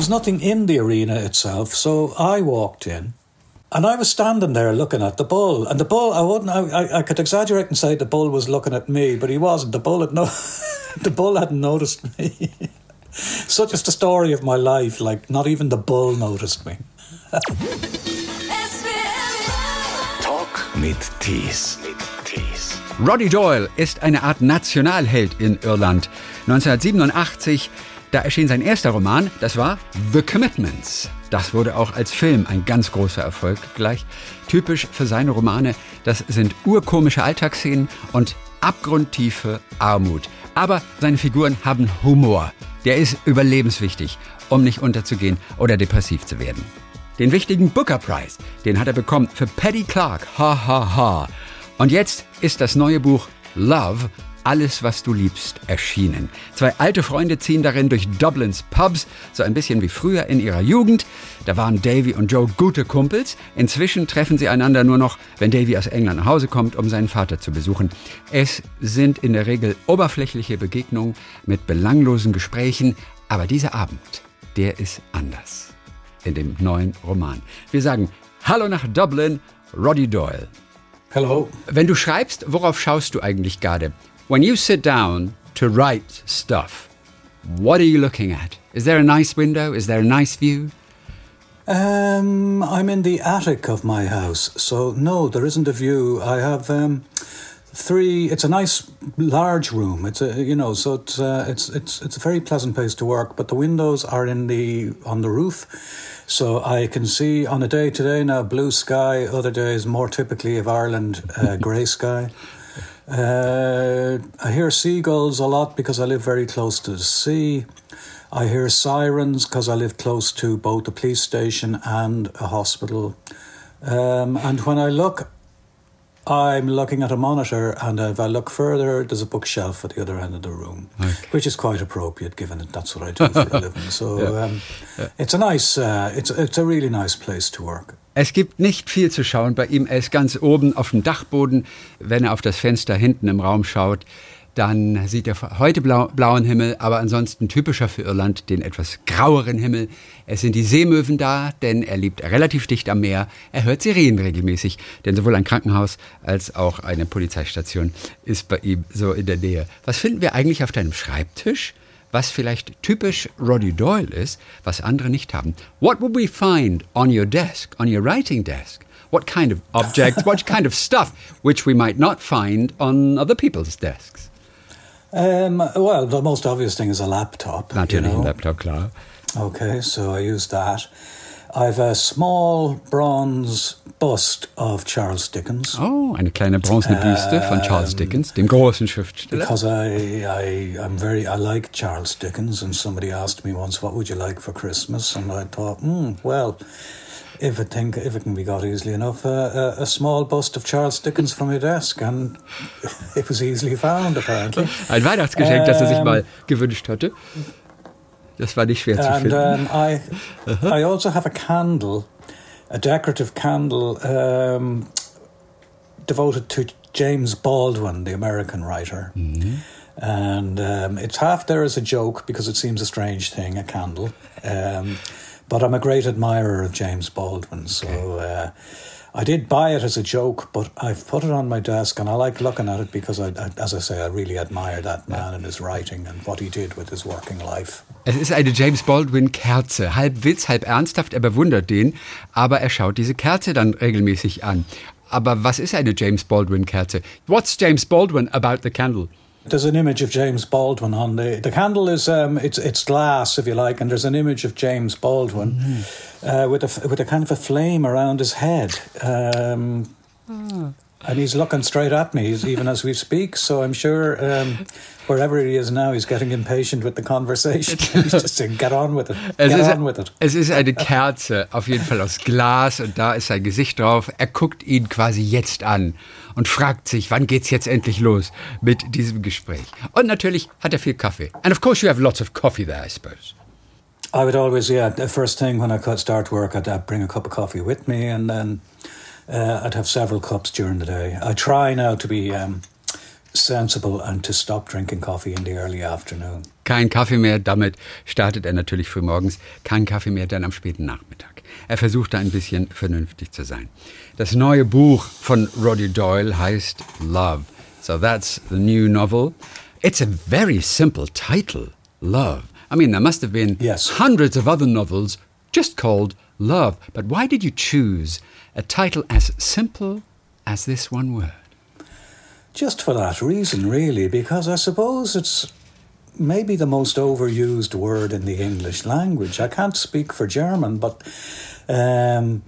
was nothing in the arena itself, so I walked in. And I was standing there looking at the bull, and the bull. I wouldn't. I, I could exaggerate and say the bull was looking at me, but he wasn't. The bull had no. the bull hadn't noticed me. Such is the story of my life. Like not even the bull noticed me. Talk mit Tees. Roddy Doyle ist eine Art Nationalheld in Irland. 1987, da erschien sein erster Roman, das war The Commitments. Das wurde auch als Film ein ganz großer Erfolg gleich. Typisch für seine Romane, das sind urkomische Alltagsszenen und abgrundtiefe Armut. Aber seine Figuren haben Humor. Der ist überlebenswichtig, um nicht unterzugehen oder depressiv zu werden. Den wichtigen Booker Prize, den hat er bekommen für Paddy Clark. Ha ha ha. Und jetzt ist das neue Buch Love alles, was du liebst, erschienen. Zwei alte Freunde ziehen darin durch Dublins Pubs, so ein bisschen wie früher in ihrer Jugend. Da waren Davy und Joe gute Kumpels. Inzwischen treffen sie einander nur noch, wenn Davy aus England nach Hause kommt, um seinen Vater zu besuchen. Es sind in der Regel oberflächliche Begegnungen mit belanglosen Gesprächen, aber dieser Abend, der ist anders. In dem neuen Roman. Wir sagen Hallo nach Dublin, Roddy Doyle. Hello. Wenn du schreibst, worauf schaust du eigentlich gerade? When you sit down to write stuff, what are you looking at? Is there a nice window? Is there a nice view? Um, I'm in the attic of my house, so no, there isn't a view. I have um, three. It's a nice large room. It's a you know, so it's uh, it's it's it's a very pleasant place to work. But the windows are in the on the roof, so I can see on a day today now blue sky. Other days, more typically of Ireland, uh, grey sky. Uh, I hear seagulls a lot because I live very close to the sea. I hear sirens because I live close to both a police station and a hospital. Um, and when I look, I'm looking at a monitor, and if I look further, there's a bookshelf at the other end of the room, Okay. which is quite appropriate given that that's what I do for a living. So Yeah. um, it's a nice, uh, it's it's a really nice place to work. Es gibt nicht viel zu schauen bei ihm. Er ist ganz oben auf dem Dachboden. Wenn er auf das Fenster hinten im Raum schaut, dann sieht er heute blau, blauen Himmel, aber ansonsten typischer für Irland den etwas graueren Himmel. Es sind die Seemöwen da, denn er lebt relativ dicht am Meer. Er hört Sirenen regelmäßig, denn sowohl ein Krankenhaus als auch eine Polizeistation ist bei ihm so in der Nähe. Was finden wir eigentlich auf deinem Schreibtisch? Was vielleicht typisch Roddy Doyle ist, was andere nicht haben. What would we find on your desk, on your writing desk? What kind of objects, what kind of stuff which we might not find on other people's desks? Um, well, the most obvious thing is a laptop. you Natürlich know. ein Laptop, klar. Okay, so I use that. I've a small bronze bust of Charles Dickens. Oh, eine kleine bronzene Büste von Charles Dickens, dem großen Schriftsteller. Because I, I, I'm very, I like Charles Dickens, and somebody asked me once, "What would you like for Christmas?" And I thought, hmm, well, if it think, if it can be got easily enough, uh, a, a small bust of Charles Dickens from your desk, and it was easily found, apparently. Ein Weihnachtsgeschenk, das er sich Ähm, mal gewünscht hatte. Das war nicht schwer zu And finden. um, I, I also have a candle, a decorative candle um, devoted to James Baldwin, the American writer. And um, it's half there as a joke because it seems a strange thing, a candle. Um, but I'm a great admirer of James Baldwin, so uh, I did buy it as a joke, but I've put it on my desk and I like looking at it because, I, I, as I say, I really admire that man and his writing and what he did with his working life. Es ist eine James Baldwin Kerze, halb Witz, halb ernsthaft. Er bewundert den, aber er schaut diese Kerze dann regelmäßig an. Aber was ist eine James Baldwin Kerze? What's James Baldwin about the candle? There's an image of James Baldwin on the the candle is um it's it's glass if you like and there's an image of James Baldwin uh, with a with a kind of a flame around his head um, and he's looking straight at me even as we speak so I'm sure um, wherever he is now he's getting impatient with the conversation he's just saying get on with it Es get ist, on with it es ist eine Kerze, auf jeden Fall aus Glas und da ist sein Gesicht drauf. Er guckt ihn quasi jetzt an und fragt sich, wann geht's jetzt endlich los mit diesem Gespräch? Und natürlich hat er viel Kaffee. And of course you have lots of coffee there, I suppose. I would always, yeah, the first thing when I start work, I'd, I'd bring a cup of coffee with me, and then uh, I'd have several cups during the day. I try now to be um, sensible and to stop drinking coffee in the early afternoon. Kein Kaffee mehr, damit startet er natürlich früh morgens. Kein Kaffee mehr dann am späten Nachmittag. Er versucht da ein bisschen vernünftig zu sein. Das neue Buch von Roddy Doyle heißt Love. So that's the new novel. It's a very simple title, Love. I mean, there must have been Yes. hundreds of other novels just called Love. But why did you choose a title as simple as this one word? Just for that reason, really, because I suppose it's maybe the most overused word in the English language. I can't speak for German, but um,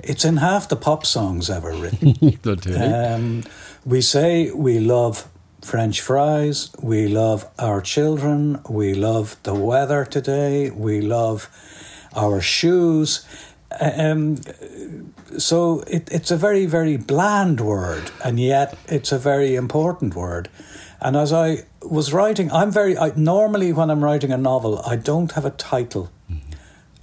it's in half the pop songs ever written. Um, we say we love French fries, we love our children, we love the weather today, we love our shoes. Um, so it, it's a very, very bland word, and yet it's a very important word. And as I was writing, I'm very, I, normally when I'm writing a novel, I don't have a title mm-hmm.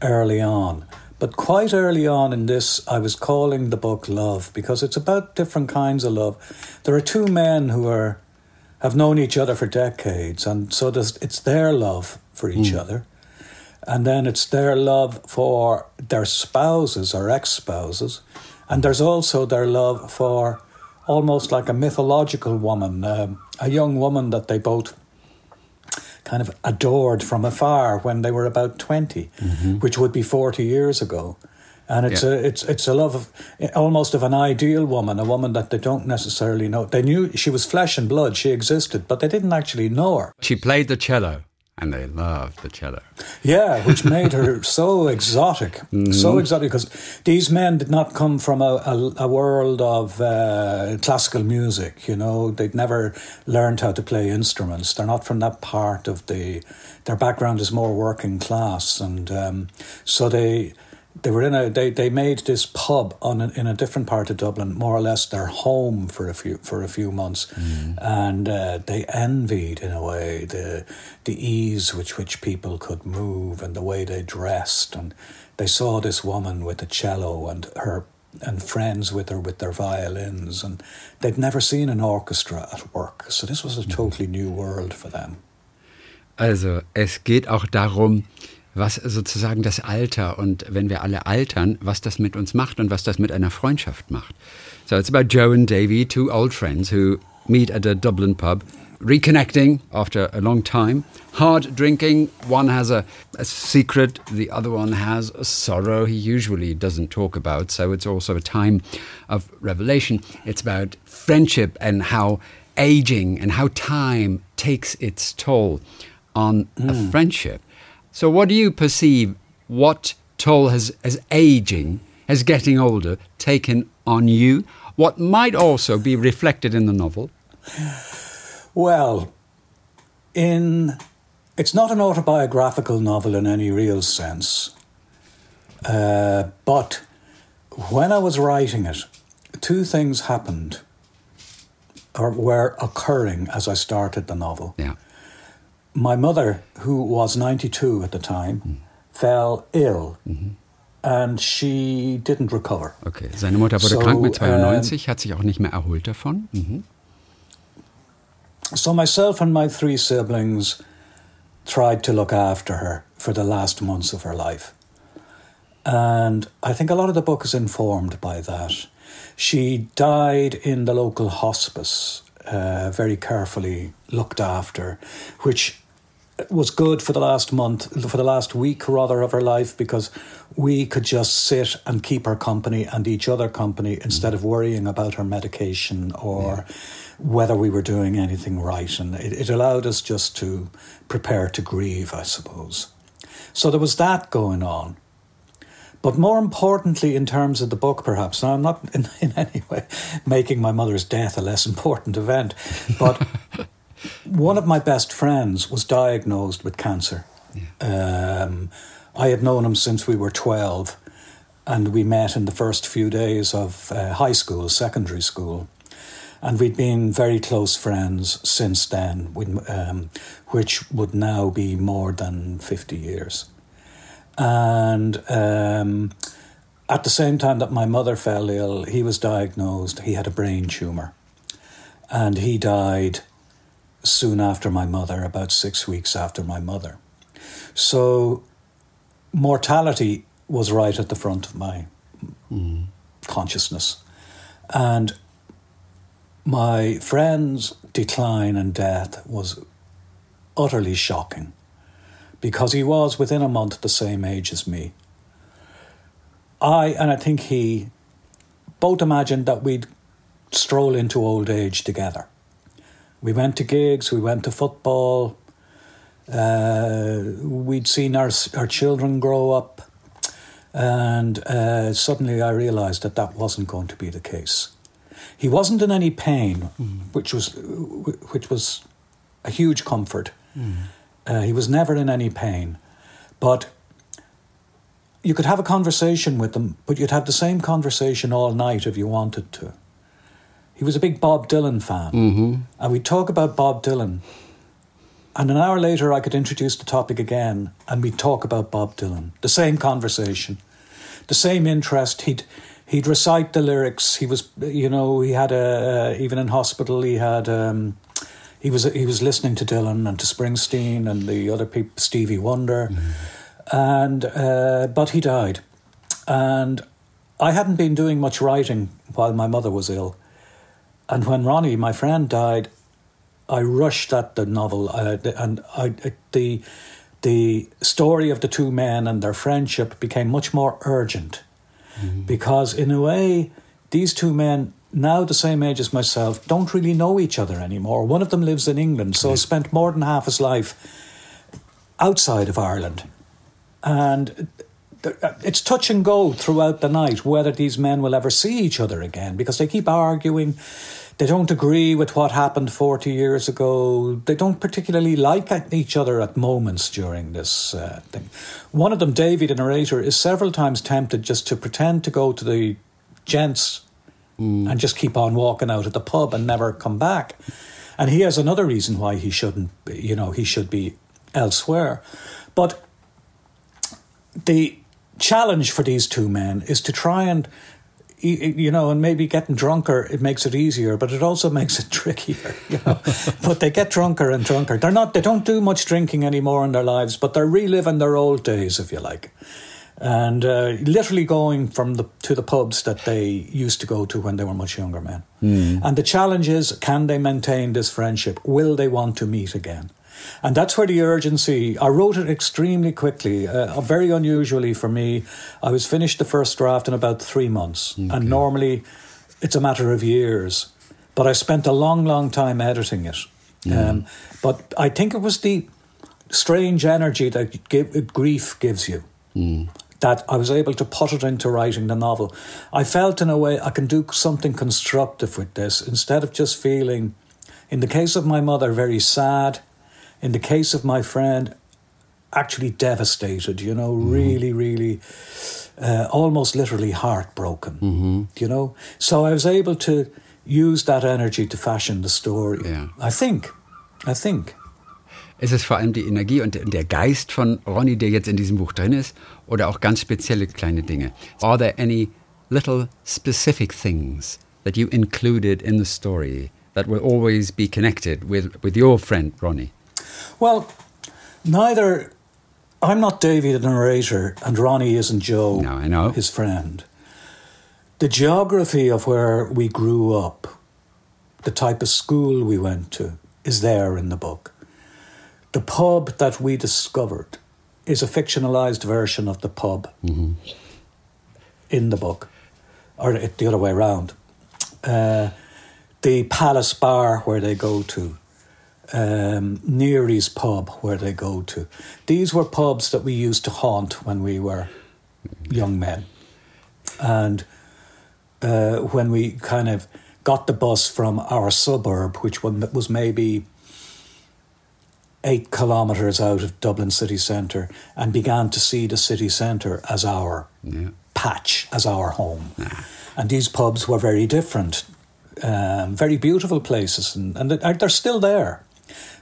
early on. But quite early on in this, I was calling the book Love because it's about different kinds of love. There are two men who are have known each other for decades, and so does, it's their love for each mm. other, and then it's their love for their spouses or ex spouses, and there's also their love for almost like a mythological woman, um, a young woman that they both kind of adored from afar when they were about 20, which would be 40 years ago. And it's Yeah. a it's it's a love of almost of an ideal woman, a woman that they don't necessarily know. They knew she was flesh and blood, she existed, but they didn't actually know her. She played the cello, and they loved the cello. Yeah, which made her so exotic, so exotic because these men did not come from a, a, a world of uh, classical music. You know, they'd never learned how to play instruments. They're not from that part of the. Their background is more working class, and um, so they. They were in a. They, they made this pub on a, in a different part of Dublin, more or less their home for a few for a few months, and uh, they envied in a way the the ease with which people could move and the way they dressed, and they saw this woman with a cello and her and friends with her with their violins, and they'd never seen an orchestra at work, so this was a totally new world for them. Also es geht auch darum, was sozusagen das Alter und wenn wir alle altern, was das mit uns macht und was das mit einer Freundschaft macht. So it's about Joe and Davy, two old friends who meet at a Dublin pub, reconnecting after a long time, hard drinking. One has a, a secret, the other one has a sorrow he usually doesn't talk about. So it's also a time of revelation. It's about friendship and how aging and how time takes its toll on a friendship. So, what do you perceive? What toll has, has aging, has getting older, taken on you? What might also be reflected in the novel? Well, in it's not an autobiographical novel in any real sense, uh, but when I was writing it, two things happened or were occurring as I started the novel. Yeah. My mother, who was 92 at the time, fell ill and she didn't recover. Okay. Seine Mutter wurde So, krank mit 92, hat sich auch nicht mehr erholt davon. Mhm. So myself and my three siblings tried to look after her for the last months of her life. And I think a lot of the book is informed by that. She died in the local hospice, uh, very carefully looked after, which was good for the last month, for the last week rather of her life, because we could just sit and keep her company and each other company instead of worrying about her medication or whether we were doing anything right. And it, it allowed us just to prepare to grieve, I suppose. So there was that going on. But more importantly, in terms of the book, perhaps, now I'm not in, in any way making my mother's death a less important event, but one of my best friends was diagnosed with cancer. Um, I had known him since we were 12, and we met in the first few days of uh, high school, secondary school. And we'd been very close friends since then, um, which would now be more than 50 years. And um, at the same time that my mother fell ill, he was diagnosed, he had a brain tumour. and he died soon after my mother, about six weeks after my mother. So mortality was right at the front of my mm. consciousness. And my friend's decline and death was utterly shocking because he was within a month the same age as me. I, and I think he, both imagined that we'd stroll into old age together. We went to gigs, we went to football, uh, we'd seen our, our children grow up, and uh, suddenly I realised that that wasn't going to be the case. He wasn't in any pain, mm. which was which was a huge comfort. Mm. Uh, he was never in any pain, but you could have a conversation with him, but you'd have the same conversation all night if you wanted to. He was a big Bob Dylan fan, mm-hmm. and we'd talk about Bob Dylan. And an hour later, I could introduce the topic again, and we'd talk about Bob Dylan. The same conversation, the same interest. He'd he'd recite the lyrics. He was, you know, he had a uh, even in hospital. He had um, he was he was listening to Dylan and to Springsteen and the other people, Stevie Wonder, mm. and uh, but he died, and I hadn't been doing much writing while my mother was ill, and when Ronnie, my friend, died, I rushed at the novel, uh, and I the the story of the two men and their friendship became much more urgent, mm-hmm. because in a way, these two men now the same age as myself, don't really know each other anymore. One of them lives in England, so yeah. spent more than half his life outside of Ireland. And it's touch and go throughout the night whether these men will ever see each other again because they keep arguing. They don't agree with what happened 40 years ago. They don't particularly like each other at moments during this uh, thing. One of them, Davy, the narrator, is several times tempted just to pretend to go to the gents mm. and just keep on walking out of the pub and never come back. And he has another reason why he shouldn't, you know, he should be elsewhere. But the challenge for these two men is to try and you know, and maybe getting drunker it makes it easier, but it also makes it trickier. You know, but they get drunker and drunker. They're not. They don't do much drinking anymore in their lives, but they're reliving their old days, if you like and uh, literally going from the to the pubs that they used to go to when they were much younger men. Mm. And the challenge is, can they maintain this friendship? Will they want to meet again? And that's where the urgency. I wrote it extremely quickly, uh, very unusually for me. I was finished the first draft in about three months, okay. and normally it's a matter of years. But I spent a long, long time editing it. Mm. Um, but I think it was the strange energy that give, grief gives you. Mm that I was able to put it into writing the novel. I felt in a way I can do something constructive with this instead of just feeling, in the case of my mother, very sad. In the case of my friend, actually devastated, you know, mm-hmm. really, really, uh, almost literally heartbroken, mm-hmm. you know. So I was able to use that energy to fashion the story. Yeah. I think. I think. Ist es vor allem die Energie und der Geist von Ronnie, der jetzt in diesem Buch drin ist, oder auch ganz spezielle kleine Dinge? Are there any little specific things that you included in the story that will always be connected with, with your friend Ronnie? Well, neither. I'm not Davy the narrator, and Ronnie isn't Joe, no, I know. his friend. The geography of where we grew up, the type of school we went to, is there in the book. The pub that we discovered is a fictionalized version of the pub mm-hmm. in the book, or the other way around. Uh, the Palace Bar where they go to, um, Neary's pub where they go to. These were pubs that we used to haunt when we were young men. And uh, when we kind of got the bus from our suburb, which was maybe eight kilometres out of Dublin city centre and began to see the city centre as our yeah. patch, as our home. Yeah. And these pubs were very different, um, very beautiful places, and, and they're still there.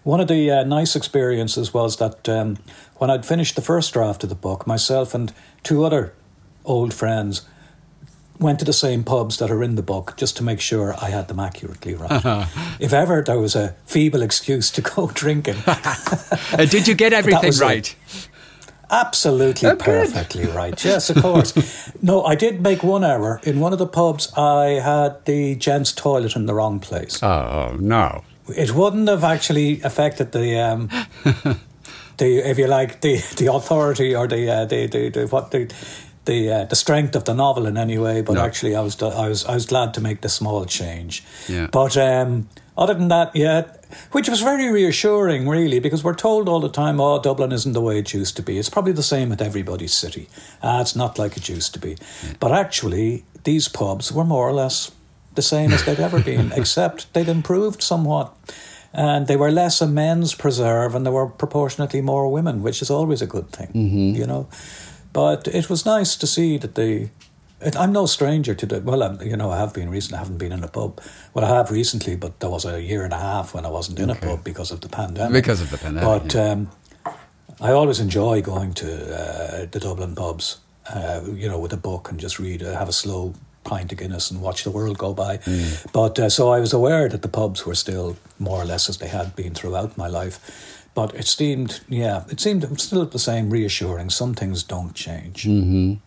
One of the uh, nice experiences was that um, when I'd finished the first draft of the book, myself and two other old friends went to the same pubs that are in the book just to make sure I had them accurately right. if ever there was a feeble excuse to go drinking, Uh, did you get everything it. right? absolutely Oh, good. perfectly right. Yes, of course. no, I did make one error. In one of the pubs, I had the gents' toilet in the wrong place. Oh, no. It wouldn't have actually affected the. Um, the, if you like, the, the authority or the, uh, the, the, the what the the uh, the strength of the novel in any way, but No. actually, I was I was I was glad to make the small change. Yeah. But um, other than that, yeah, which was very reassuring, really, because we're told all the time, "Oh, Dublin isn't the way it used to be." It's probably the same with everybody's city. Ah, it's not like it used to be. But actually, these pubs were more or less the same as they'd ever been, except they'd improved somewhat. And they were less a men's preserve, and there were proportionately more women, which is always a good thing, you know. But it was nice to see that they. It, I'm no stranger to the. Well, I'm, you know, I have been recently. I haven't been in a pub. Well, I have recently, but there was a year and a half when I wasn't in a pub because of the pandemic. Because of the pandemic, But yeah. um, I always enjoy going to uh, the Dublin pubs, uh, you know, with a book and just read, uh, have a slow pint of Guinness and watch the world go by. Mm. But uh, so I was aware that the pubs were still more or less as they had been throughout my life. But it seemed, yeah, it seemed still the same, reassuring. Some things don't change. Mm.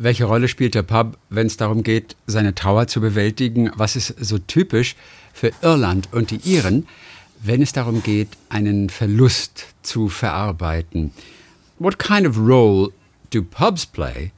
Welche Rolle spielt der Pub, wenn es darum geht, seine Trauer zu bewältigen? Was ist so typisch für Irland und die Iren, wenn es darum geht, einen Verlust zu verarbeiten? What kind of role do pubs play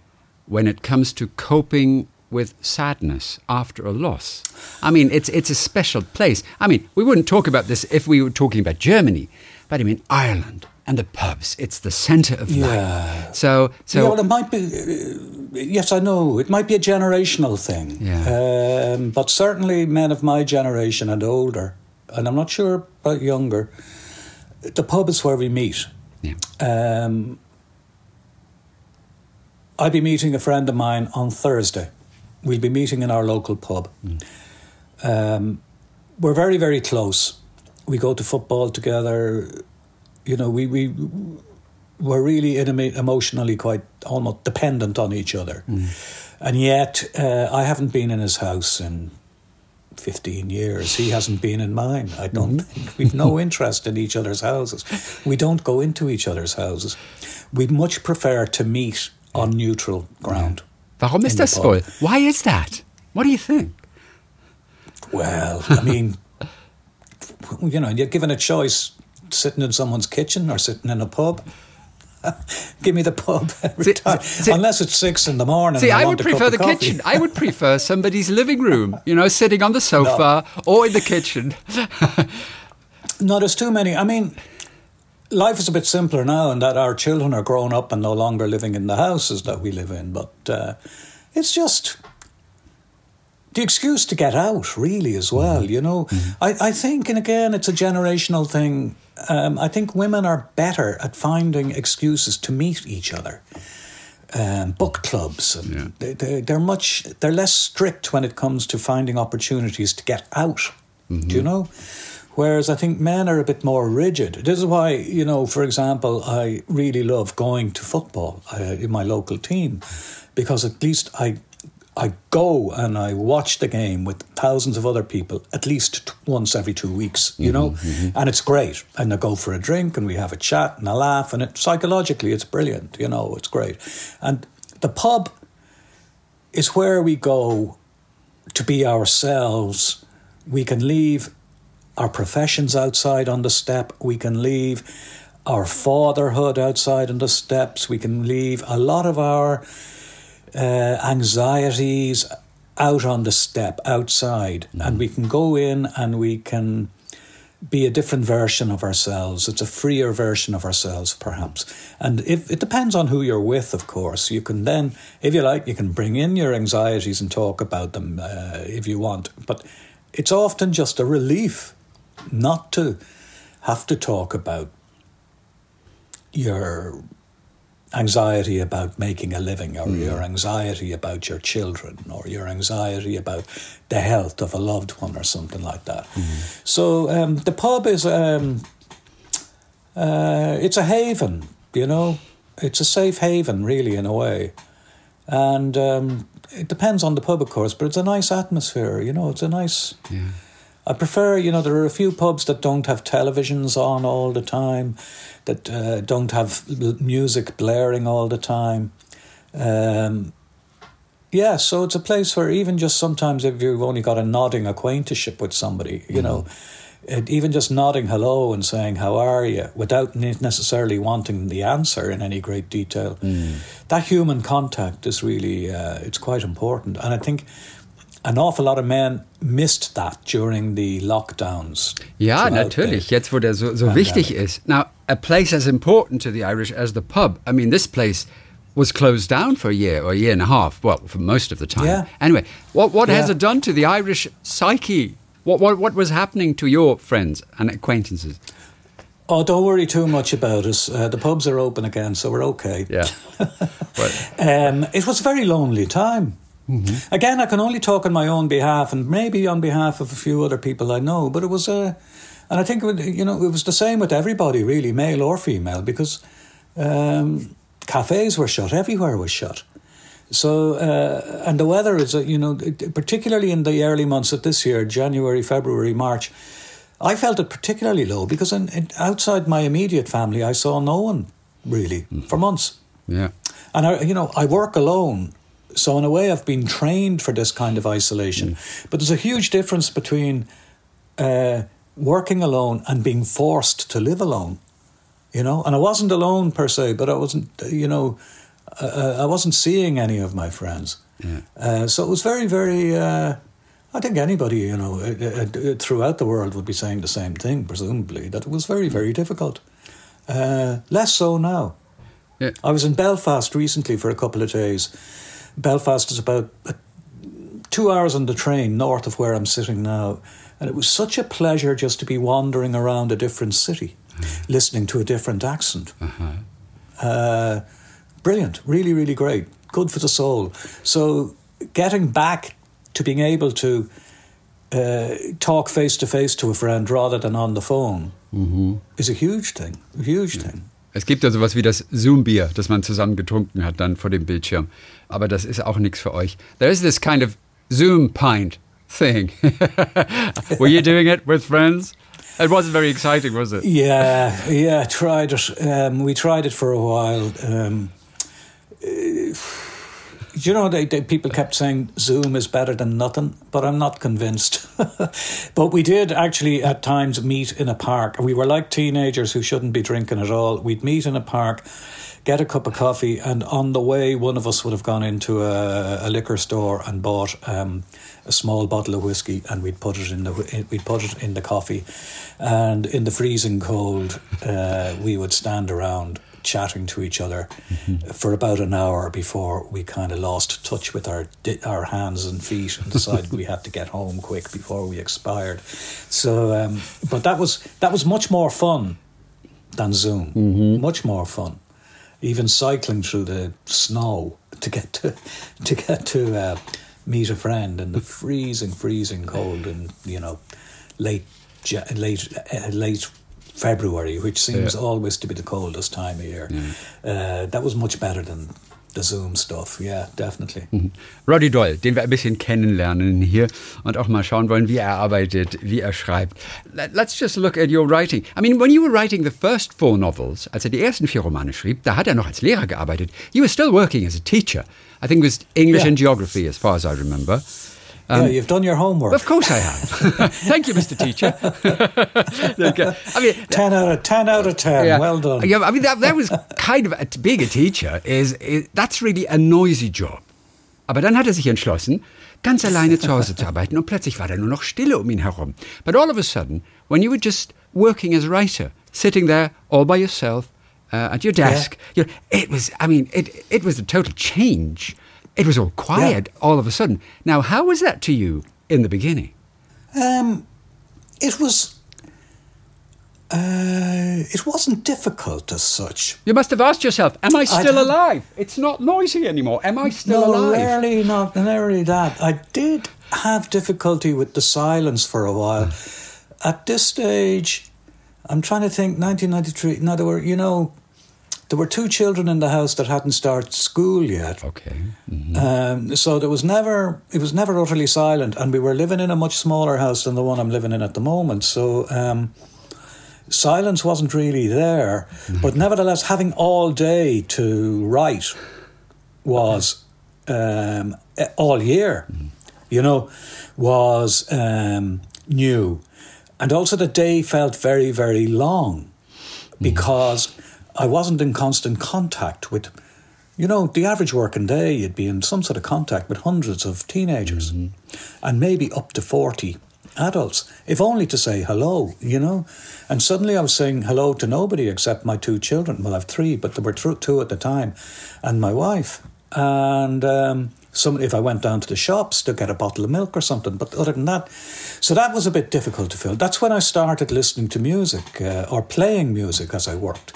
when it comes to coping with sadness after a loss? I mean, it's it's a special place. I mean, we wouldn't talk about this if we were talking about Germany, but I mean Ireland and the pubs. It's the center of Yeah. life. So so yeah, well, it might be. Uh, yes, I know it might be a generational thing. Yeah. Um, but certainly, men of my generation and older, and I'm not sure about younger, the pub is where we meet. Yeah. Um, I'll be meeting a friend of mine on Thursday. We'll be meeting in our local pub. Um, we're very, very close. We go to football together. You know, we, we we're really emotionally quite almost dependent on each other. And yet, uh, I haven't been in his house in 15 years. He hasn't been in mine. I don't think. We've no interest in each other's houses. We don't go into each other's houses. We'd much prefer to meet on neutral ground. Warum ist das wohl? Why is that? What do you think? Well, I mean, you know, you're given a choice sitting in someone's kitchen or sitting in a pub. Give me the pub every See- time. see- Unless it's six in the morning. See, I want would prefer the coffee. kitchen. I would prefer somebody's living room, you know, sitting on the sofa or in the kitchen. No, there's too many. I mean, life is a bit simpler now, in that our children are grown up and no longer living in the houses that we live in. But uh, it's just the excuse to get out, really, as well. You know, I, I think, and again, it's a generational thing. Um, I think women are better at finding excuses to meet each other. Um, book clubs, and they, they, they're much they're less strict when it comes to finding opportunities to get out. Do you know? Whereas I think men are a bit more rigid. This is why, you know, for example, I really love going to football uh, in my local team because at least I I go and I watch the game with thousands of other people at least t- once every two weeks, you know, and it's great. And I go for a drink and we have a chat and a laugh, and it psychologically it's brilliant, you know, it's great. And the pub is where we go to be ourselves. We can leave our professions outside on the step. We can leave our fatherhood outside on the steps. We can leave a lot of our uh, anxieties out on the step outside, and we can go in and we can be a different version of ourselves. It's a freer version of ourselves, perhaps. And if it depends on who you're with, of course. You can then, if you like, you can bring in your anxieties and talk about them uh, if you want. But it's often just a relief not to have to talk about your anxiety about making a living or your anxiety about your children or your anxiety about the health of a loved one or something like that. So um, the pub is um, uh, it's a haven, you know. It's a safe haven, really, in a way. And um, it depends on the pub, of course, but it's a nice atmosphere. You know, it's a nice. Yeah. I prefer, you know, there are a few pubs that don't have televisions on all the time, that uh, don't have music blaring all the time. Um, yeah, so it's a place where even just sometimes if you've only got a nodding acquaintanceship with somebody, you know, it, even just nodding hello and saying how are you? without necessarily wanting the answer in any great detail, that human contact is really uh, it's quite important, and I think an awful lot of men missed that during the lockdowns. Ja, throughout natürlich, jetzt wo der so, so wichtig ist. Now, a place as important to the Irish as the pub. I mean, this place was closed down for a year or a year and a half, well, for most of the time. Yeah. Anyway, what, what has it done to the Irish psyche? What, what, what was happening to your friends and acquaintances? Oh, don't worry too much about us. Uh, the pubs are open again, so we're okay. Yeah. Um, it was a very lonely time. Again, I can only talk on my own behalf, and maybe on behalf of a few other people I know. But it was a, and I think it would, you know it was the same with everybody, really, male or female, because um, cafes were shut, everywhere was shut. So, uh, and the weather is, uh, you know, particularly in the early months of this year, January, February, March, I felt it particularly low because in, in, outside my immediate family, I saw no one really for months. yeah. And I, you know, I work alone, so in a way, I've been trained for this kind of isolation. But there's a huge difference between uh, working alone and being forced to live alone. You know, and I wasn't alone per se, but I wasn't, you know, uh, I wasn't seeing any of my friends. Yeah. Uh, so it was very, very. Uh, I think anybody, you know, uh, uh, throughout the world would be saying the same thing, presumably, that it was very, very difficult. Uh, less so now. Yeah. I was in Belfast recently for a couple of days. Belfast is about two hours on the train north of where I'm sitting now. And it was such a pleasure just to be wandering around a different city, listening to a different accent. Uh, brilliant, really, really great. Good for the soul. So, getting back to being able to uh, talk face to face to a friend rather than on the phone is a huge thing. A huge thing. Es gibt ja sowas wie das Zoom-Bier, das man zusammen getrunken hat dann vor dem Bildschirm. Aber das ist auch nichts für euch. There is this kind of Zoom pint thing. Were you doing it with friends? It wasn't very exciting, was it? Yeah, yeah, tried it. Um, we tried it for a while. Um, uh, you know, they, they, people kept saying Zoom is better than nothing, but I'm not convinced. but we did actually at times meet in a park. We were like teenagers who shouldn't be drinking at all. We'd meet in a park, get a cup of coffee, and on the way, one of us would have gone into a, a liquor store and bought um, a small bottle of whiskey, and we'd put it in the we'd put it in the coffee, and in the freezing cold, uh, we would stand around chatting to each other for about an hour before we kind of lost touch with our our hands and feet and decided we had to get home quick before we expired. So, um, but that was that was much more fun than Zoom. Much more fun. Even cycling through the snow to get to to get to uh, meet a friend in the freezing, freezing cold in you know late late uh, late February, which seems Yeah. always to be the coldest time of year. Uh, that was much better than the Zoom stuff. Yeah, definitely. Roddy Doyle, den wir ein bisschen kennenlernen hier und auch mal schauen wollen, wie er arbeitet, wie er schreibt. Let- Let's just look at your writing. I mean, when you were writing the first four novels, als er die ersten vier Romane schrieb, da hat er noch als Lehrer gearbeitet. You were still working as a teacher. I think it was English Yeah. and geography, as far as I remember. Yeah, you've done your homework. Of course I have. Thank you, Mr. Teacher. Okay. I mean, ten out of ten out of ten. Well done. Yeah, I mean that, that was kind of a, being a teacher is, is that's really a noisy job. Aber dann hat er sich entschlossen, ganz alleine zu Hause zu arbeiten und plötzlich war da nur noch Stille um ihn herum. But all of a sudden, when you were just working as a writer, sitting there all by yourself uh, at your desk, you know, it was, I mean, it, it was a total change. It was all quiet all of a sudden. Now, how was that to you in the beginning? Um, it was. Uh, it wasn't difficult as such. You must have asked yourself, am I still have- alive? It's not noisy anymore. Am I still no, alive? rarely not, rarely that. I did have difficulty with the silence for a while. At this stage, I'm trying to think. 1993. In other words, you know, there were two children in the house that hadn't started school yet. Okay. Um, so there was never it was never utterly silent, and we were living in a much smaller house than the one I'm living in at the moment. So um, silence wasn't really there, but nevertheless, having all day to write was um, all year. You know, was um, new, and also the day felt very very long because I wasn't in constant contact with you know, the average working day, you'd be in some sort of contact with hundreds of teenagers and maybe up to 40 adults, if only to say hello, you know. And suddenly I was saying hello to nobody except my two children. Well, I've three, but there were two at the time, and my wife. And um, some, if I went down to the shops to get a bottle of milk or something, but other than that, so that was a bit difficult to fill. That's when I started listening to music uh, or playing music as I worked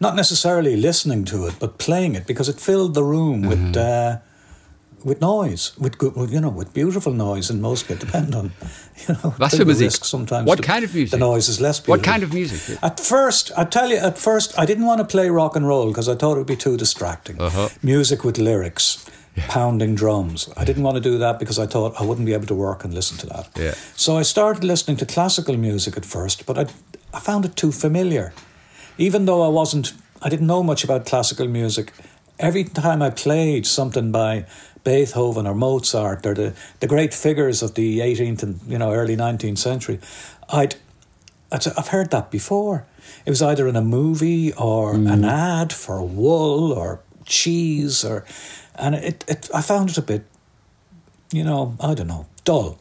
not necessarily listening to it, but playing it because it filled the room with uh, with noise, with good, you know, with beautiful noise. In most it depend on, you know, Was the risk Sometimes What the, kind of music? The noise is less What kind of music? At first, I tell you, at first, I didn't want to play rock and roll because I thought it would be too distracting. Uh-huh. Music with lyrics, pounding drums. I didn't want to do that because I thought I wouldn't be able to work and listen to that. Yeah. So I started listening to classical music at first, but I, I found it too familiar. Even though I wasn't, I didn't know much about classical music. Every time I played something by Beethoven or Mozart or the, the great figures of the 18th and you know early 19th century, I'd I'd say, I've heard that before. It was either in a movie or mm. an ad for wool or cheese or, and it, it I found it a bit, you know, I don't know, dull.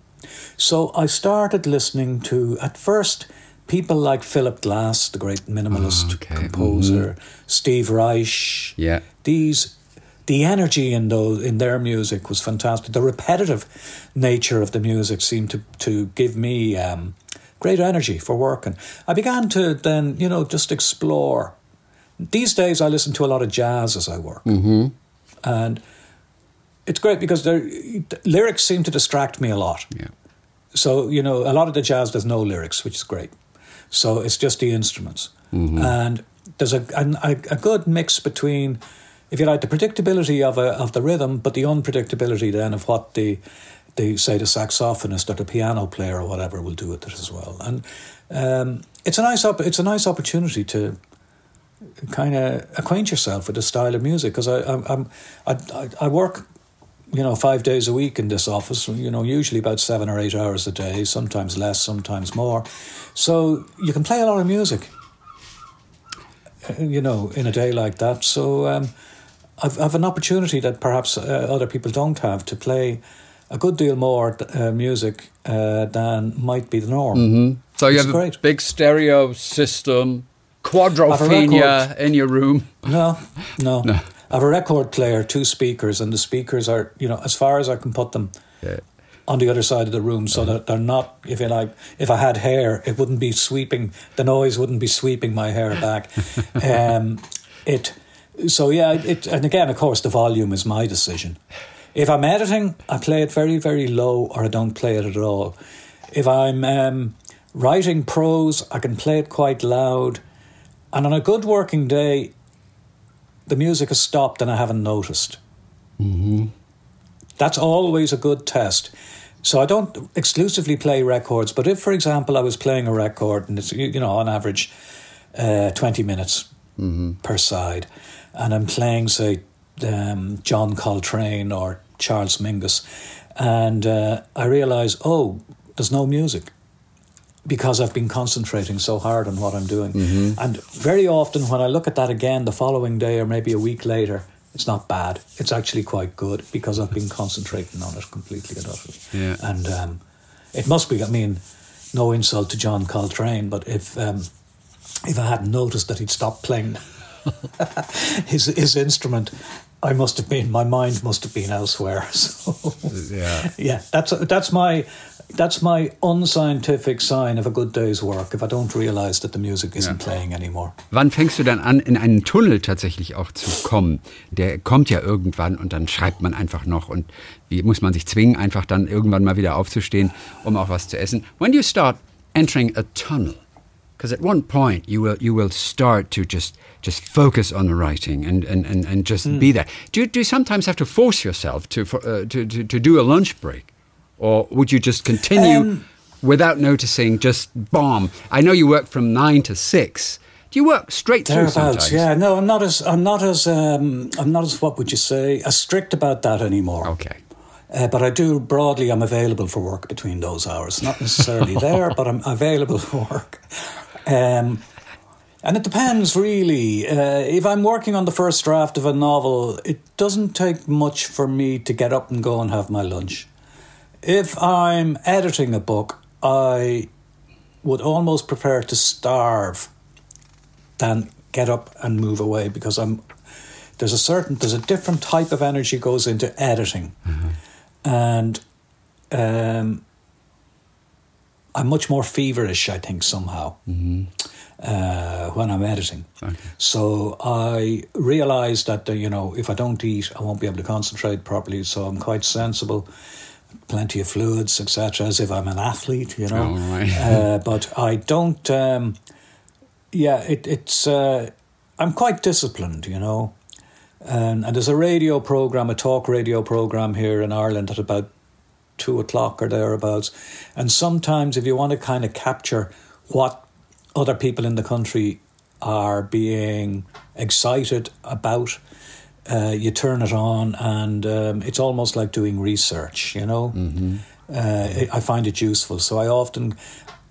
So I started listening to at first people like Philip Glass, the great minimalist Ah, okay. composer, Steve Reich. Yeah. These the energy in those in their music was fantastic. The repetitive nature of the music seemed to to give me um, great energy for working. I began to then you know just explore. These days, I listen to a lot of jazz as I work, mm-hmm. and it's great because the lyrics seem to distract me a lot. Yeah. So, you know, a lot of the jazz, there's no lyrics, which is great. So it's just the instruments. And there's a, a, a good mix between, if you like, the predictability of, a, of the rhythm, but the unpredictability then of what the, the, say, the saxophonist or the piano player or whatever will do with it as well. And um, it's, a nice op- it's a nice opportunity to kind of acquaint yourself with the style of music because I, I'm, I'm, I, I, I work you know, five days a week in this office, you know, usually about seven or eight hours a day, sometimes less, sometimes more. So you can play a lot of music, uh, you know, in a day like that. So um, I've, I've an opportunity that perhaps uh, other people don't have to play a good deal more uh, music uh, than might be the norm. So you It's have great. a big stereo system, quadrophenia in your room. No, No, no. I have a record player, two speakers, and the speakers are, you know, as far as I can put them Yeah. on the other side of the room so that they're not, if you like, if I had hair, it wouldn't be sweeping, the noise wouldn't be sweeping my hair back. um, it, so yeah, it, and again, of course, the volume is my decision. If I'm editing, I play it very, very low or I don't play it at all. If I'm um, writing prose, I can play it quite loud. And on a good working day, the music has stopped and I haven't noticed. That's always a good test. So I don't exclusively play records, but if, for example, I was playing a record and it's you know on average uh, twenty minutes per side, and I'm playing say um, John Coltrane or Charles Mingus, and uh, I realise oh there's no music because I've been concentrating so hard on what I'm doing. And very often when I look at that again the following day or maybe a week later, it's not bad. It's actually quite good because I've been concentrating on it completely and utterly. Yeah. And um, it must be, I mean, no insult to John Coltrane, but if um, if I hadn't noticed that he'd stopped playing his his instrument, I must have been my mind must have been elsewhere. So Yeah. yeah, that's that's my that's my unscientific sign of a good day's work. If I don't realize that the music isn't playing anymore. Wann fängst du dann an, in einen Tunnel tatsächlich auch zu kommen? Der kommt ja irgendwann und dann schreibt man einfach noch und wie muss man sich zwingen, einfach dann irgendwann mal wieder aufzustehen, um auch was zu essen? When do you start entering a tunnel? Because at one point you will you will start to just just focus on the writing and and, and, and just Hmm. be there. Do you, do you sometimes have to force yourself to, for, uh, to to to do a lunch break, or would you just continue Um, without noticing? Just bomb. I know you work from nine to six. Do you work straight through sometimes? yeah. No, I'm not as I'm not as um, I'm not as what would you say as strict about that anymore. Okay. Uh, but I do broadly. I'm available for work between those hours. Not necessarily there, but I'm available for work. Um, and it depends really. Uh, if I'm working on the first draft of a novel, it doesn't take much for me to get up and go and have my lunch. If I'm editing a book, I would almost prefer to starve than get up and move away because I'm there's a certain there's a different type of energy goes into editing, and um, I'm much more feverish. I think somehow uh, when I'm editing. So I realised that uh, you know if I don't eat, I won't be able to concentrate properly. So I'm quite sensible. Plenty of fluids, etc., as if I'm an athlete, you know. Oh, right. uh, but I don't. Um, yeah, it, it's. Uh, I'm quite disciplined, you know. And, and there's a radio program, a talk radio program here in Ireland at about two o'clock or thereabouts. And sometimes, if you want to kind of capture what other people in the country are being excited about, uh, you turn it on, and um, it's almost like doing research, you know. Uh, I find it useful. So I often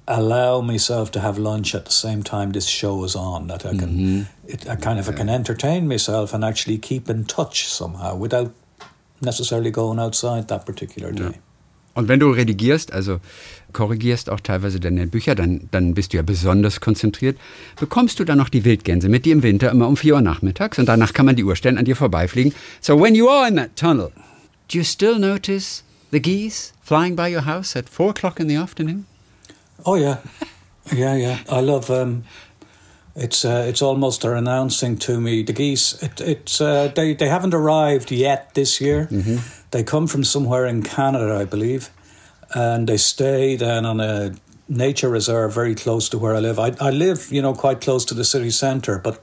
allow myself to have lunch at the same time this show is on that I can it, I kind of I can entertain myself and actually keep in touch somehow without necessarily going outside that particular day. Und wenn du redigierst, also korrigierst auch teilweise deine Bücher, dann, dann bist du ja besonders konzentriert. Bekommst du dann noch die Wildgänse mit, die im Winter immer um 4 Uhr nachmittags und danach kann man die Uhr stellen, an dir vorbeifliegen. So when you are in that tunnel, do you still notice the geese flying by your house at 4 o'clock in the afternoon? Oh yeah, yeah, yeah. I love. Um, it's uh, it's almost they're announcing to me the geese. It, it's uh, they they haven't arrived yet this year. They come from somewhere in Canada, I believe, and they stay then on a nature reserve very close to where I live. I I live, you know, quite close to the city centre, but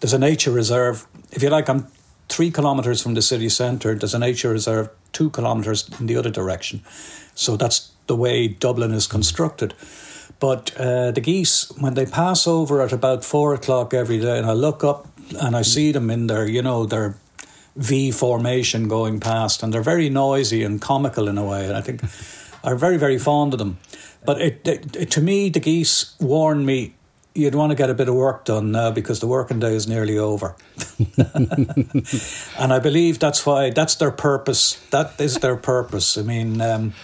there's a nature reserve. If you like, I'm three kilometres from the city centre. There's a nature reserve two kilometres in the other direction. So that's the way Dublin is constructed. But uh, the geese, when they pass over at about four o'clock every day, and I look up and I see them in their, you know, their V formation going past, and they're very noisy and comical in a way. And I think I'm very, very fond of them. But it, it, it, to me, the geese warn me you'd want to get a bit of work done now because the working day is nearly over. and I believe that's why that's their purpose. That is their purpose. I mean, um,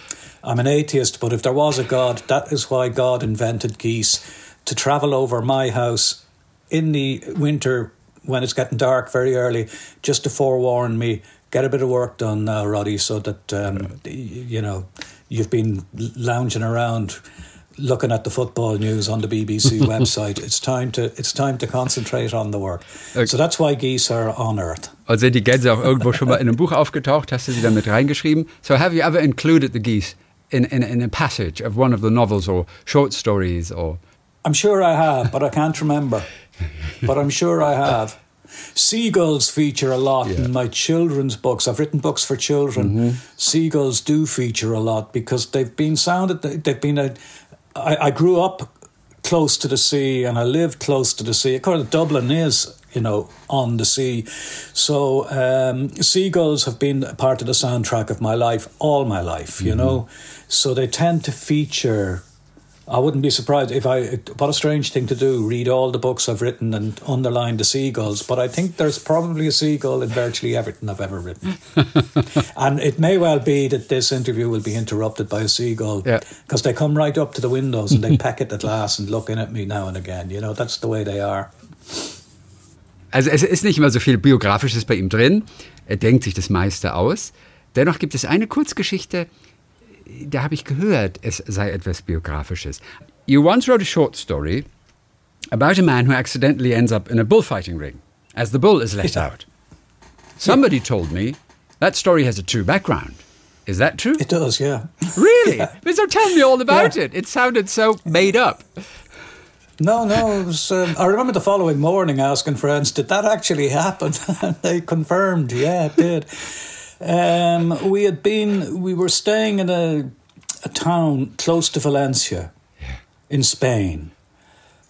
I'm an atheist, but if there was a God, that is why God invented geese to travel over my house in the winter when it's getting dark very early, just to forewarn me. Get a bit of work done now, Roddy, so that um, you know you've been lounging around looking at the football news on the BBC website. It's time to it's time to concentrate on the work. So that's why geese are on Earth. Sind die Gänse auch irgendwo schon mal in einem Buch aufgetaucht? Hast du sie dann mit reingeschrieben? So have you ever included the geese in, in, in a passage of one of the novels or short stories or... I'm sure I have, but I can't remember. but I'm sure I have. Seagulls feature a lot Yeah. in my children's books. I've written books for children. Seagulls do feature a lot because they've been sounded. They've been a. I, I grew up close to the sea and I lived close to the sea. Of course, Dublin is you know on the sea, so um, seagulls have been part of the soundtrack of my life all my life. You know, so they tend to feature I wouldn't be surprised if I. What a strange thing to do! Read all the books I've written and underline the seagulls. But I think there's probably a seagull in virtually everything I've ever written. and it may well be that this interview will be interrupted by a seagull Yeah. because they come right up to the windows and they peck at the glass and look in at me now and again. You know, that's the way they are. Also es ist nicht immer so viel Biografisches bei ihm drin. Er denkt sich das meiste aus. Dennoch gibt es eine Kurzgeschichte, da habe ich gehört, es sei etwas Biografisches. You once wrote a short story about a man who accidentally ends up in a bullfighting ring as the bull is let Yeah. out. Somebody told me that story has a true background. Is that true? It does, yeah. Really? So tell me all about Yeah. it. It sounded so made up. No, no. It was, um, I remember the following morning asking friends, "Did that actually happen?" and they confirmed, "Yeah, it did." Um, we had been, we were staying in a, a town close to Valencia, in Spain.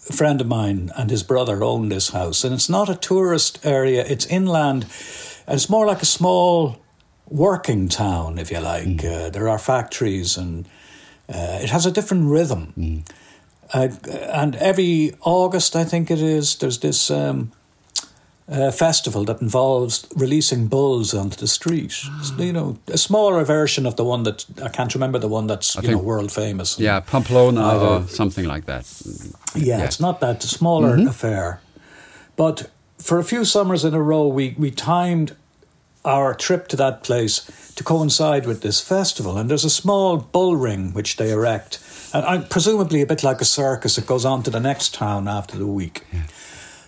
A friend of mine and his brother own this house, and it's not a tourist area; it's inland, and it's more like a small working town, if you like. Mm. Uh, there are factories, and uh, it has a different rhythm. Mm. Uh, and every August, I think it is, there's this um, uh, festival that involves releasing bulls onto the street. Mm. You know, a smaller version of the one that I can't remember the one that's I you know world famous. Yeah, Pamplona or something like that. Yeah, yeah. it's not that a smaller mm-hmm. affair, but for a few summers in a row, we we timed our trip to that place to coincide with this festival. And there's a small bull ring which they erect, and I, presumably a bit like a circus. It goes on to the next town after the week. Yeah.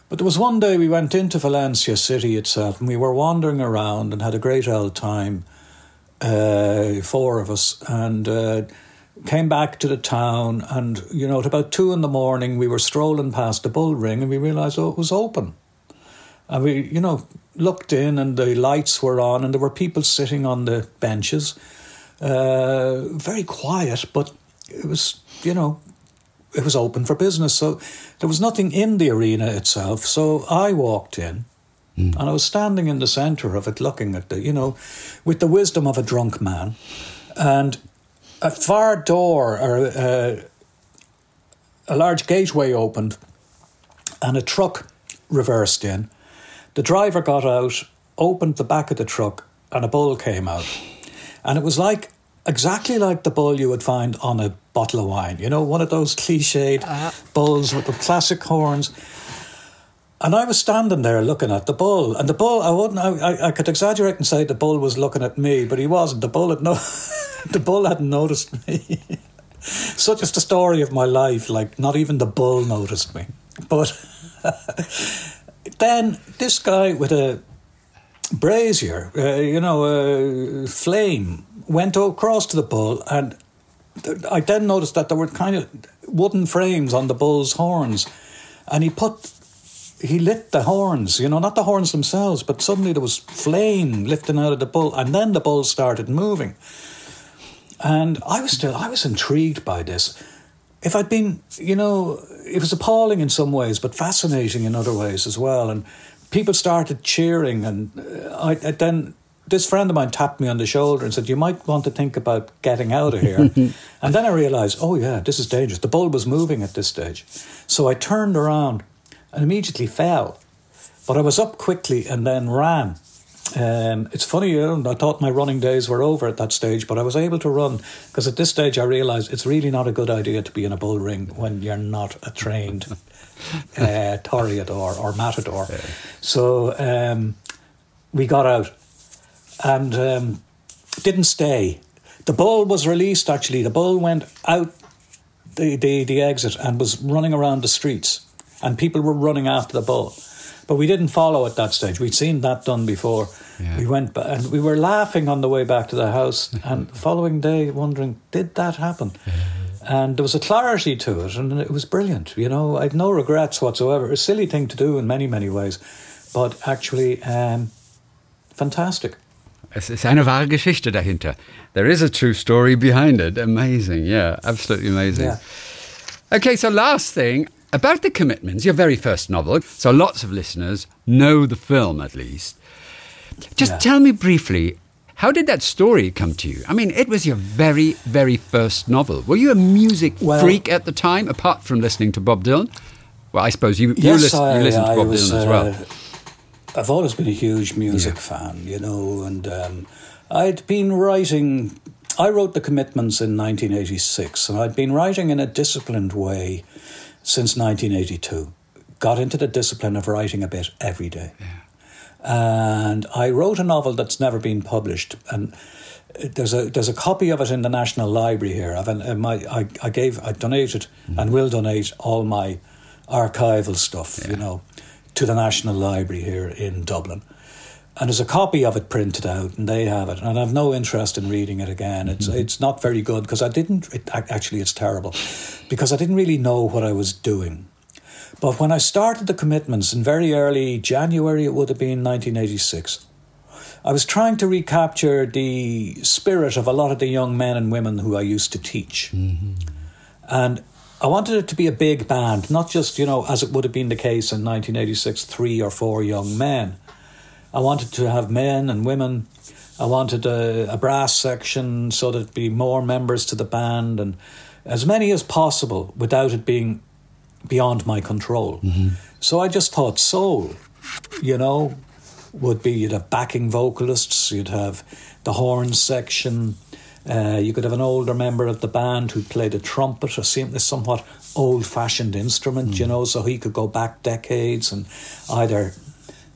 But there was one day we went into Valencia city itself, and we were wandering around and had a great old time. Uh, four of us, and. Uh, came back to the town and you know at about two in the morning we were strolling past the bull ring and we realized oh it was open and we you know looked in and the lights were on and there were people sitting on the benches. Uh, very quiet, but it was, you know, it was open for business. So there was nothing in the arena itself. So I walked in mm. and I was standing in the centre of it looking at the, you know, with the wisdom of a drunk man. And a far door or uh, a large gateway opened and a truck reversed in the driver got out, opened the back of the truck, and a bull came out. And it was like exactly like the bull you would find on a bottle of wine. You know, one of those cliched uh bulls with the classic horns. And I was standing there looking at the bull, and the bull. I wouldn't. I, I could exaggerate and say the bull was looking at me, but he wasn't. The bull had no. the bull hadn't noticed me. Such is the story of my life. Like not even the bull noticed me, but then this guy with a brazier, uh, you know, a flame, went across to the bull, and I then noticed that there were kind of wooden frames on the bull's horns, and he put. He lit the horns, you know, not the horns themselves, but suddenly there was flame lifting out of the bull, and then the bull started moving. And I was still, I was intrigued by this if I'd been, you know, it was appalling in some ways, but fascinating in other ways as well. And people started cheering, and uh, I, I then this friend of mine tapped me on the shoulder and said, "You might want to think about getting out of here." and then I realised, oh yeah, this is dangerous. The bull was moving at this stage, so I turned around and immediately fell. But I was up quickly and then ran um, it's funny, you know, I thought my running days were over at that stage, but I was able to run because at this stage I realised it's really not a good idea to be in a bull ring when you're not a trained uh, toreador or matador. Yeah. So um, we got out and um, didn't stay. The bull was released actually. The bull went out the, the, the exit and was running around the streets, and people were running after the bull. But we didn't follow at that stage. We'd seen that done before. Yeah. We went and we were laughing on the way back to the house, and the following day wondering, did that happen? And there was a clarity to it, and it was brilliant. You know, I had no regrets whatsoever. A silly thing to do in many, many ways, but actually um, fantastic. Es ist eine wahre Geschichte dahinter. There is a true story behind it. Amazing. Yeah, absolutely amazing. Yeah. Okay, so last thing, about the commitments, your very first novel, so lots of listeners know the film at least. Just yeah. tell me briefly, how did that story come to you? I mean, it was your very, very first novel. Were you a music well, freak at the time, apart from listening to Bob Dylan? Well, I suppose you, you, listen, I, you listened to Bob was, Dylan as well. Uh, I've always been a huge music yeah. fan, you know, and um, I'd been writing. I wrote The Commitments in 1986, and I'd been writing in a disciplined way since 1982. Got into the discipline of writing a bit every day. Yeah. And I wrote a novel that's never been published. And there's a there's a copy of it in the National Library here. I've an, uh, my I, I gave I donated mm. and will donate all my archival stuff, yeah. you know, to the National Library here in Dublin and there's a copy of it printed out, and they have it. And I've no interest in reading it again. It's mm-hmm. it's not very good because I didn't. It, actually, it's terrible because I didn't really know what I was doing. But when I started the commitments in very early January, it would have been 1986. I was trying to recapture the spirit of a lot of the young men and women who I used to teach. Mm-hmm. And I wanted it to be a big band, not just, you know, as it would have been the case in 1986, three or four young men. I wanted to have men and women. I wanted a, a brass section so there'd be more members to the band and as many as possible without it being beyond my control. Mm-hmm. So I just thought soul, you know, would be you'd have backing vocalists, you'd have the horn section, uh, you could have an older member of the band who played a trumpet, a somewhat old fashioned instrument, mm. you know, so he could go back decades and either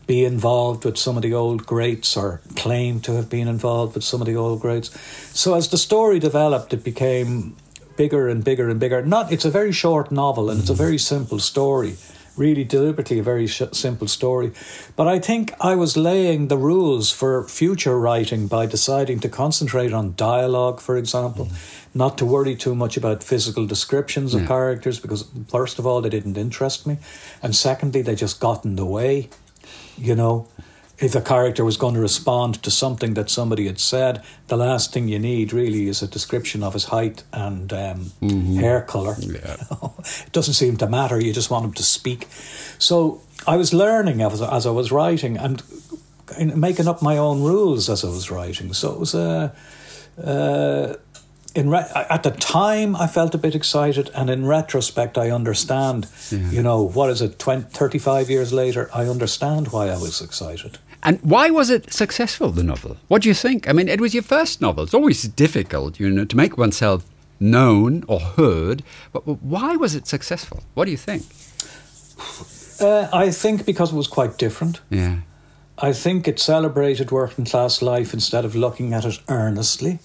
be involved with some of the old greats or claim to have been involved with some of the old greats. So as the story developed, it became bigger and bigger and bigger. Not, it's a very short novel and it's a very simple story really deliberately a very sh- simple story. But I think I was laying the rules for future writing by deciding to concentrate on dialogue, for example, mm. not to worry too much about physical descriptions of yeah. characters because, first of all, they didn't interest me, and secondly, they just got in the way, you know if a character was going to respond to something that somebody had said, the last thing you need really is a description of his height and um, mm-hmm. hair color. Yeah. it doesn't seem to matter. You just want him to speak. So I was learning as, as I was writing and making up my own rules as I was writing. So it was a. Uh, in re- at the time I felt a bit excited and in retrospect I understand yeah. you know what is it 20, 35 years later I understand why I was excited and why was it successful, the novel? What do you think? I mean, it was your first novel. It's always difficult, you know, to make oneself known or heard. But why was it successful? What do you think? Uh, I think because it was quite different. Yeah. I think it celebrated working class life instead of looking at it earnestly.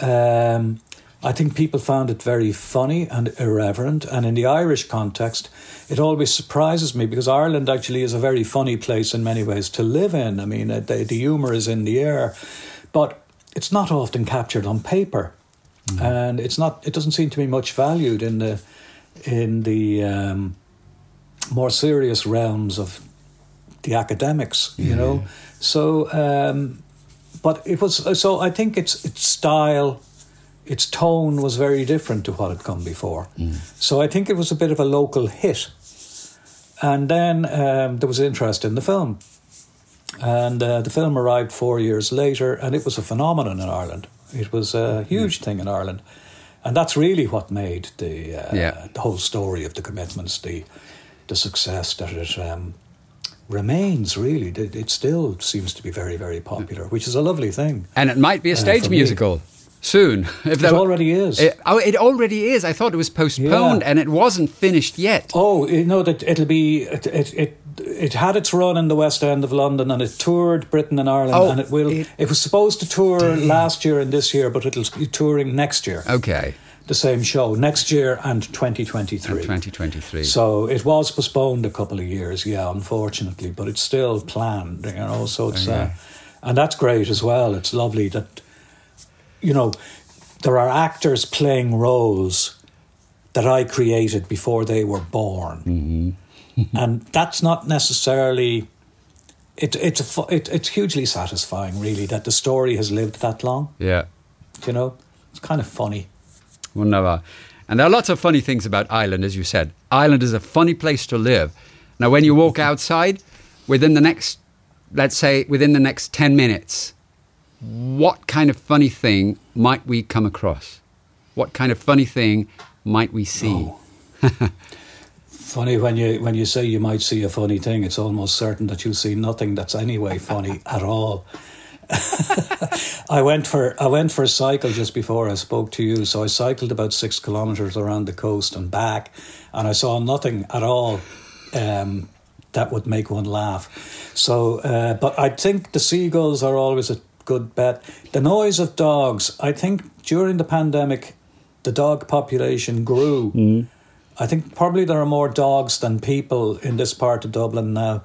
Um, I think people found it very funny and irreverent. And in the Irish context, it always surprises me because Ireland actually is a very funny place in many ways to live in. I mean, uh, the, the humour is in the air, but it's not often captured on paper. Mm. And it's not. It doesn't seem to be much valued in the in the um, more serious realms of the academics. You know, so um, but it was so. I think it's its style its tone was very different to what had come before. Mm. So I think it was a bit of a local hit. And then um, there was interest in the film. And uh, the film arrived four years later, and it was a phenomenon in Ireland. It was a huge mm. thing in Ireland. And that's really what made the, uh, yeah. the whole story of the commitments, the, the success that it um, remains really. It, still seems to be very, very popular, which is a lovely thing. And it might be a uh, stage uh, musical. Soon. If it already is. It, oh, it already is. I thought it was postponed yeah. and it wasn't finished yet. Oh, you know that it'll be it, it, it it had its run in the West End of London and it toured Britain and Ireland oh, and it will. It, it was supposed to tour damn. last year and this year, but it'll be touring next year. Okay. The same show next year and 2023. And 2023. So it was postponed a couple of years, yeah, unfortunately, but it's still planned, you know. So it's, oh, yeah. uh, and that's great as well. It's lovely that you know, there are actors playing roles that I created before they were born. Mm-hmm. and that's not necessarily. It, it's a, it, it's hugely satisfying, really, that the story has lived that long. Yeah, you know, it's kind of funny. Wunderbar. And there are lots of funny things about Ireland, as you said. Ireland is a funny place to live. Now, when you walk outside, within the next, let's say, within the next ten minutes, what kind of funny thing might we come across? What kind of funny thing might we see? Oh. funny when you when you say you might see a funny thing, it's almost certain that you'll see nothing that's anyway funny at all. I went for I went for a cycle just before I spoke to you. So I cycled about six kilometers around the coast and back, and I saw nothing at all um, that would make one laugh. So, uh, but I think the seagulls are always a good bet. The noise of dogs. I think during the pandemic, the dog population grew. Mm. I think probably there are more dogs than people in this part of Dublin now.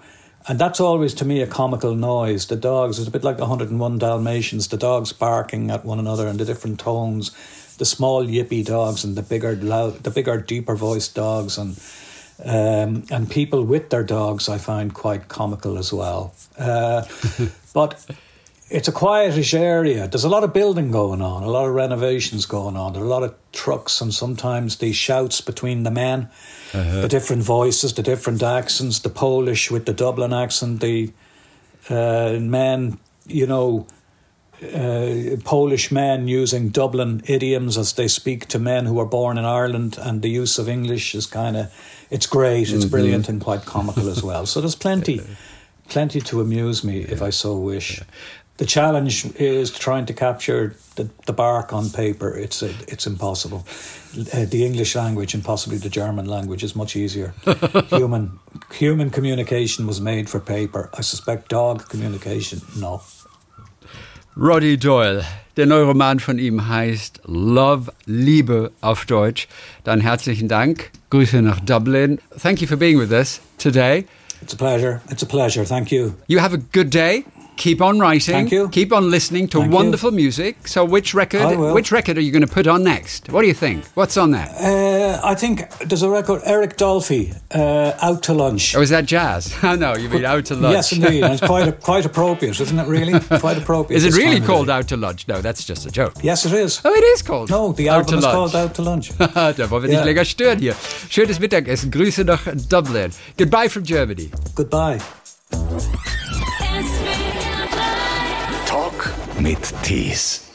And that's always to me a comical noise. The dogs, it's a bit like the 101 Dalmatians, the dogs barking at one another in the different tones, the small yippy dogs and the bigger loud, the bigger deeper voiced dogs and Um, and people with their dogs, I find quite comical as well. Uh, but it's a quietish area. There's a lot of building going on, a lot of renovations going on. There are a lot of trucks, and sometimes these shouts between the men, the different voices, the different accents, the Polish with the Dublin accent, the uh, men, you know, uh, Polish men using Dublin idioms as they speak to men who are born in Ireland, and the use of English is kind of it's great, it's brilliant, and quite comical as well. So there's plenty, plenty to amuse me if I so wish. The challenge is trying to capture the, the bark on paper. It's it's impossible. Uh, the English language and possibly the German language is much easier. human human communication was made for paper. I suspect dog communication, no. Roddy Doyle. Der neue Roman von ihm heißt Love, Liebe auf Deutsch. Dann herzlichen Dank. Grüße nach Dublin. Thank you for being with us today. It's a pleasure. It's a pleasure. Thank you. You have a good day. Keep on writing. Thank you. Keep on listening to Thank you. wonderful music. So, which record? Which record are you going to put on next? What do you think? What's on there? Uh, I think there's a record, Eric Dolphy, uh, Out to Lunch. Oh, is that jazz? Oh no, you mean out to lunch? Yes, indeed. And it's quite, quite appropriate, isn't it, really? Quite appropriate. Is it really called. Out to Lunch? No, that's just a joke. Yes, it is. Oh, it is called. No, the Out album is to called Lunch. Out to Lunch. da wollen wir nicht Ja. länger stören hier. Schönes Mittagessen. Grüße nach Dublin. Goodbye from Germany. Goodbye. Mit Tees.